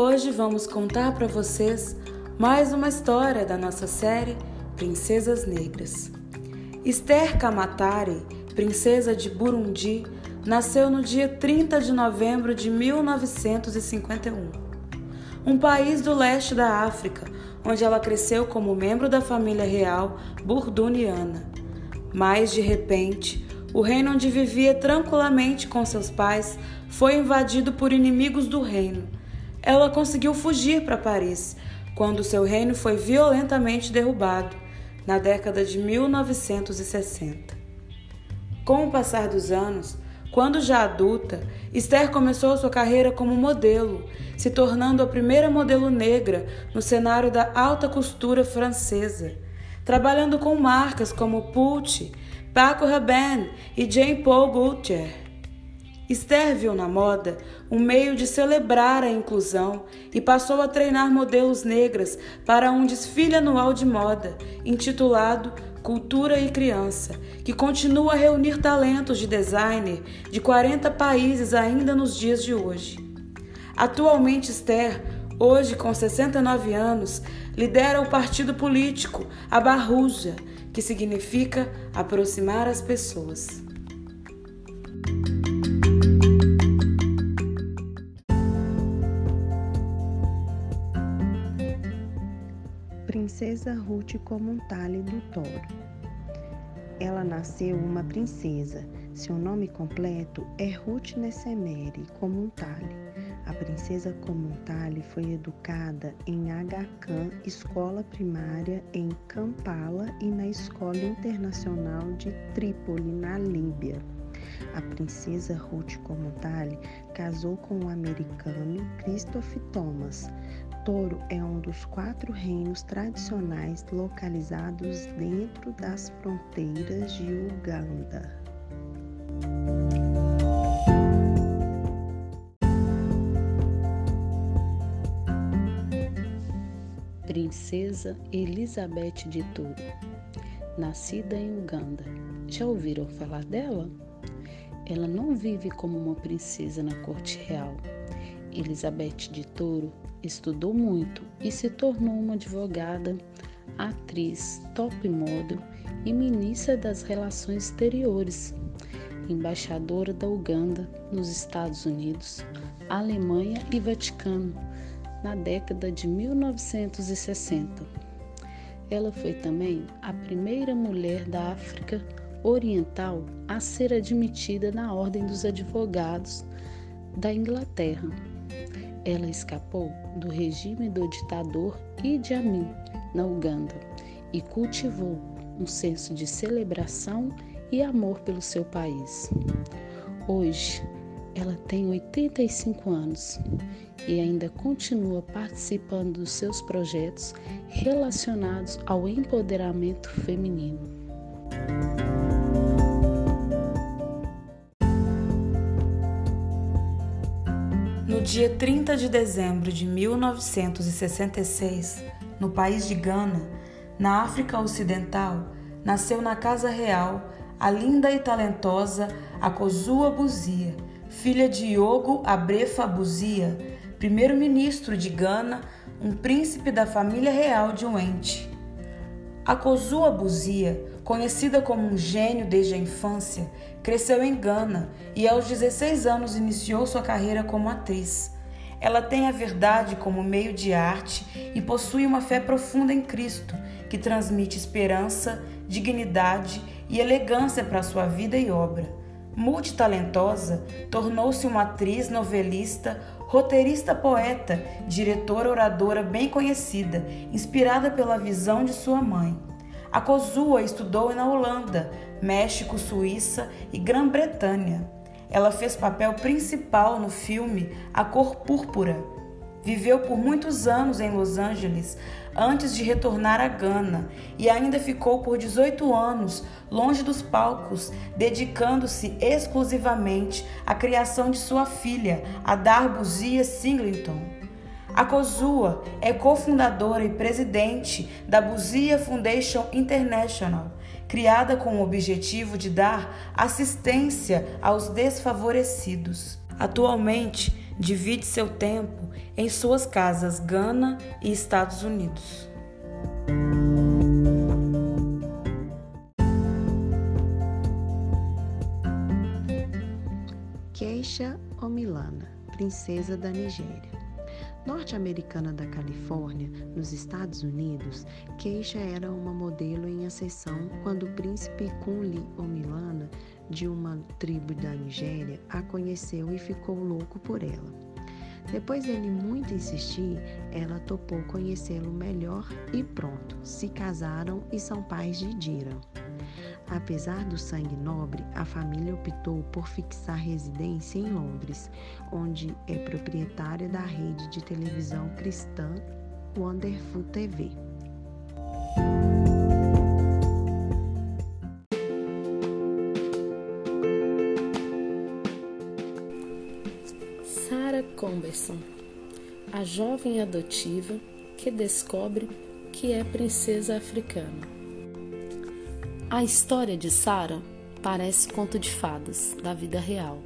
Hoje vamos contar para vocês mais uma história da nossa série Princesas Negras. Esther Kamatari, princesa de Burundi, nasceu no dia 30 de novembro de 1951. Um país do leste da África, onde ela cresceu como membro da família real burduniana. Mas, de repente, o reino onde vivia tranquilamente com seus pais foi invadido por inimigos do reino ela conseguiu fugir para Paris quando seu reino foi violentamente derrubado na década de 1960. Com o passar dos anos, quando já adulta, Esther começou sua carreira como modelo, se tornando a primeira modelo negra no cenário da alta costura francesa, trabalhando com marcas como Pucci, Paco Rabanne e Jean Paul Gaultier. Esther viu na moda um meio de celebrar a inclusão e passou a treinar modelos negras para um desfile anual de moda, intitulado Cultura e Criança, que continua a reunir talentos de designer de 40 países ainda nos dias de hoje. Atualmente, Esther, hoje com 69 anos, lidera o partido político a Barruja, que significa aproximar as pessoas. Princesa Ruth Comuntale do Toro. Ela nasceu uma princesa. Seu nome completo é Ruth Nessemere Comuntale. A princesa Comuntale foi educada em Agacan, escola primária em Kampala e na Escola Internacional de Trípoli, na Líbia. A princesa Ruth Comuntale casou com o americano Christopher Thomas. Toro é um dos quatro reinos tradicionais localizados dentro das fronteiras de Uganda. Princesa Elizabeth de Toro, nascida em Uganda. Já ouviram falar dela? Ela não vive como uma princesa na corte real. Elizabeth de Toro estudou muito e se tornou uma advogada, atriz, top model e ministra das Relações Exteriores, embaixadora da Uganda nos Estados Unidos, Alemanha e Vaticano na década de 1960. Ela foi também a primeira mulher da África Oriental a ser admitida na Ordem dos Advogados da Inglaterra. Ela escapou do regime do ditador Idi Amin na Uganda e cultivou um senso de celebração e amor pelo seu país. Hoje, ela tem 85 anos e ainda continua participando dos seus projetos relacionados ao empoderamento feminino. No dia 30 de dezembro de 1966, no país de Gana, na África Ocidental, nasceu na Casa Real a linda e talentosa Akosua Buzia, filha de Iogo Abrefa Buzia, primeiro-ministro de Gana, um príncipe da família real de Wente. Akosua Buzia Conhecida como um gênio desde a infância, cresceu em Gana e aos 16 anos iniciou sua carreira como atriz. Ela tem a verdade como meio de arte e possui uma fé profunda em Cristo, que transmite esperança, dignidade e elegância para sua vida e obra. Multitalentosa, tornou-se uma atriz, novelista, roteirista, poeta, diretora, oradora bem conhecida, inspirada pela visão de sua mãe. A Kozua estudou na Holanda, México, Suíça e Grã-Bretanha. Ela fez papel principal no filme A Cor Púrpura. Viveu por muitos anos em Los Angeles antes de retornar a Gana e ainda ficou por 18 anos longe dos palcos, dedicando-se exclusivamente à criação de sua filha, a Darbuzia Singleton. A Kozua é cofundadora e presidente da Buzia Foundation International, criada com o objetivo de dar assistência aos desfavorecidos. Atualmente, divide seu tempo em suas casas Gana e Estados Unidos. Keisha Omilana, princesa da Nigéria. Norte-americana da Califórnia, nos Estados Unidos, Keisha era uma modelo em ascensão quando o príncipe Kunle Omilana, de uma tribo da Nigéria, a conheceu e ficou louco por ela. Depois dele muito insistir, ela topou conhecê-lo melhor e pronto, se casaram e são pais de Dira. Apesar do sangue nobre, a família optou por fixar residência em Londres, onde é proprietária da rede de televisão cristã Wonderful TV. Comberson, a jovem adotiva que descobre que é princesa africana. A história de Sarah parece conto de fadas da vida real.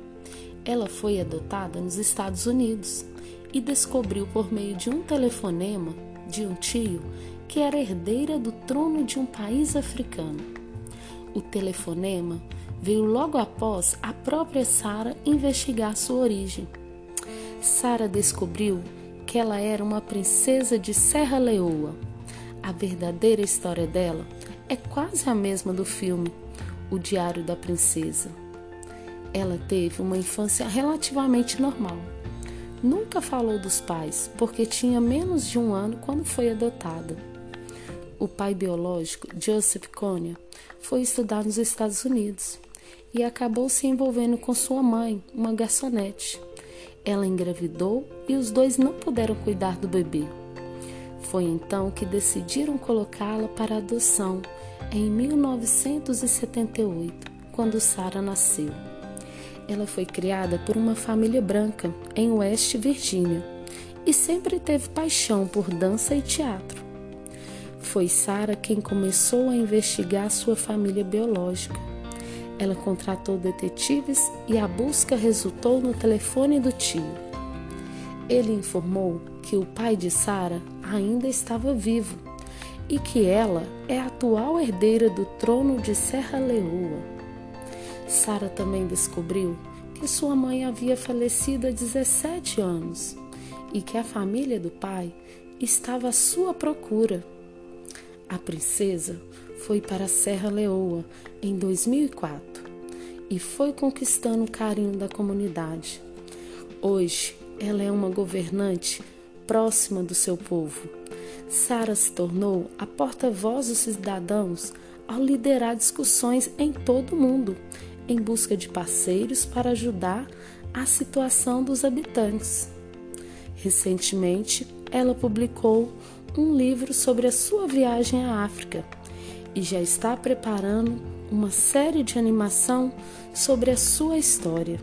Ela foi adotada nos Estados Unidos e descobriu por meio de um telefonema de um tio que era herdeira do trono de um país africano. O telefonema veio logo após a própria Sara investigar sua origem. Sara descobriu que ela era uma princesa de Serra Leoa. A verdadeira história dela é quase a mesma do filme O Diário da Princesa. Ela teve uma infância relativamente normal. Nunca falou dos pais, porque tinha menos de um ano quando foi adotada. O pai biológico, Joseph Konya, foi estudar nos Estados Unidos e acabou se envolvendo com sua mãe, uma garçonete. Ela engravidou e os dois não puderam cuidar do bebê. Foi então que decidiram colocá-la para adoção em 1978, quando Sarah nasceu. Ela foi criada por uma família branca em West Virginia e sempre teve paixão por dança e teatro. Foi Sarah quem começou a investigar sua família biológica. Ela contratou detetives e a busca resultou no telefone do tio. Ele informou que o pai de Sara ainda estava vivo e que ela é a atual herdeira do trono de Serra Leoa. Sara também descobriu que sua mãe havia falecido há 17 anos e que a família do pai estava à sua procura. A princesa foi para Serra Leoa em 2004 e foi conquistando o carinho da comunidade. Hoje, ela é uma governante próxima do seu povo. Sara se tornou a porta-voz dos cidadãos ao liderar discussões em todo o mundo em busca de parceiros para ajudar a situação dos habitantes. Recentemente, ela publicou um livro sobre a sua viagem à África e já está preparando uma série de animação sobre a sua história.